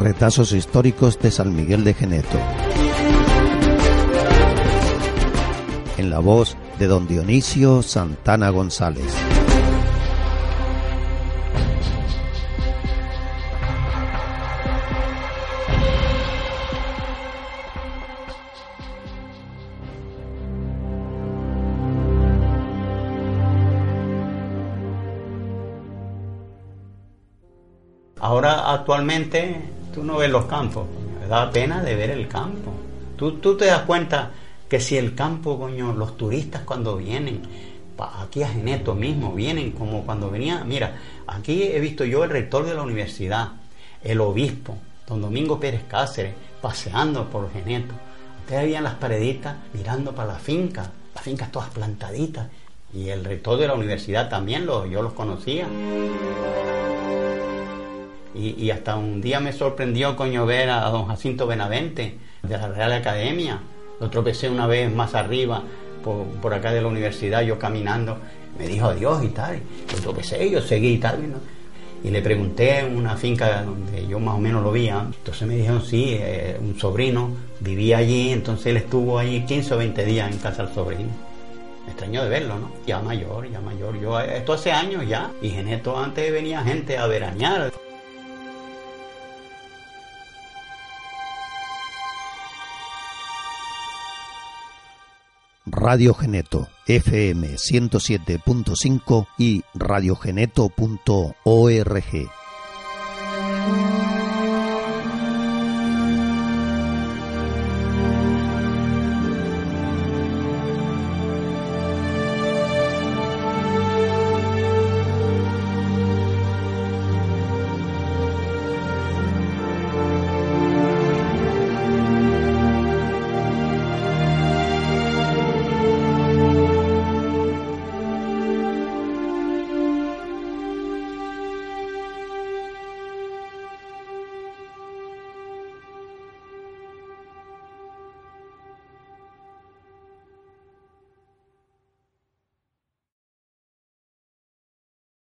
Retazos históricos de San Miguel de Geneto. En la voz de don Dionisio Santana González. Ahora actualmente tú no ves los campos, me da pena de ver el campo. Tú, tú te das cuenta que si el campo, coño, los turistas cuando vienen, aquí a Geneto mismo, vienen como cuando venía, mira, aquí he visto yo el rector de la universidad, el obispo, don Domingo Pérez Cáceres, paseando por Geneto. Ustedes veían las pareditas mirando para la finca, las fincas todas plantaditas, y el rector de la universidad también, lo, yo los conocía. Y, hasta un día me sorprendió, coño, ver a, don Jacinto Benavente de la Real Academia. Lo tropecé una vez más arriba, por, acá de la universidad, yo caminando. Me dijo adiós y tal. Lo tropecé, yo seguí y tal. Y le pregunté en una finca donde yo más o menos lo veía. Entonces me dijeron, sí, eh, un sobrino vivía allí, entonces él estuvo allí 15 o 20 días en casa del sobrino. Me extrañó de verlo, ¿no? Ya mayor, ya mayor. Yo, esto hace años ya. Y Geneto antes venía gente a veranear. Radio Geneto FM 107.5 y radiogeneto.org.